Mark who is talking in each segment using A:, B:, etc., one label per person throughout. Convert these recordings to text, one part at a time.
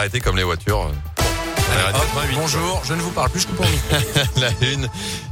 A: Arrêtez comme les voitures.
B: bonjour, je ne vous parle plus, je coupe mon micro.
A: La une.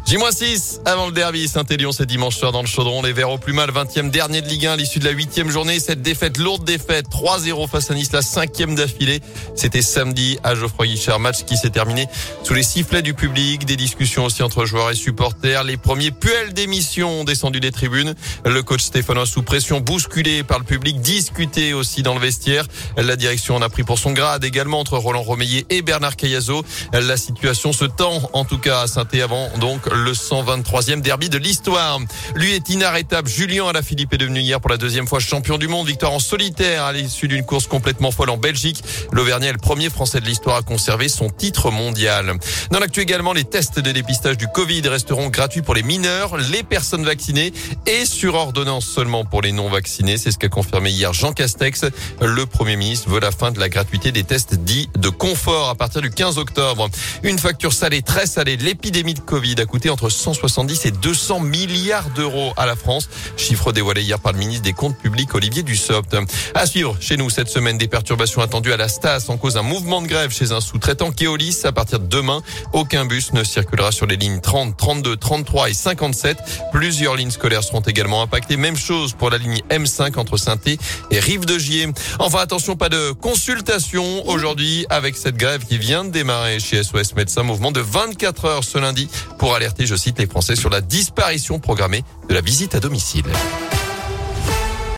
A: J-6 avant le derby. Saint-Élion, c'est dimanche soir dans le chaudron. Les Verts au plus mal, 20e dernier de Ligue 1 à l'issue de la 8e journée. Cette défaite, lourde défaite, 3-0 face à Nice, la cinquième d'affilée. C'était samedi à Geoffroy Guichard. Match qui s'est terminé sous les sifflets du public. Des discussions aussi entre joueurs et supporters. Les premiers puels d'émission ont descendu des tribunes. Le coach Stéphano sous pression, bousculé par le public, discuté aussi dans le vestiaire. La direction en a pris pour son grade également entre Roland Romeillet et Bernard Cayazo. La situation se tend en tout cas à saint avant donc le 123e derby de l'histoire. Lui est inarrêtable. Julien Alaphilippe est devenu hier pour la deuxième fois champion du monde. Victoire en solitaire à l'issue d'une course complètement folle en Belgique. L'Auvergnat est le premier Français de l'histoire à conserver son titre mondial. Dans l'actu également, les tests de dépistage du Covid resteront gratuits pour les mineurs, les personnes vaccinées et sur ordonnance seulement pour les non vaccinés. C'est ce qu'a confirmé hier Jean Castex. Le Premier ministre veut la fin de la gratuité des tests dits de confort à partir du 15 octobre. Une facture salée, très salée. L'épidémie de Covid a coûté entre 170 et 200 milliards d'euros à la France. Chiffre dévoilé hier par le ministre des Comptes publics Olivier Dussopt. À suivre chez nous cette semaine des perturbations attendues à la Stas en cause d'un mouvement de grève chez un sous-traitant Keolis. À partir de demain, aucun bus ne circulera sur les lignes 30, 32, 33 et 57. Plusieurs lignes scolaires seront également impactées. Même chose pour la ligne M5 entre saint et Rive-de-Gier. Enfin, attention, pas de consultation aujourd'hui avec cette grève qui vient de démarrer chez SOS Médecins. Mouvement de 24 heures ce lundi pour alerter, je cite, les Français sur la disparition programmée de la visite à domicile.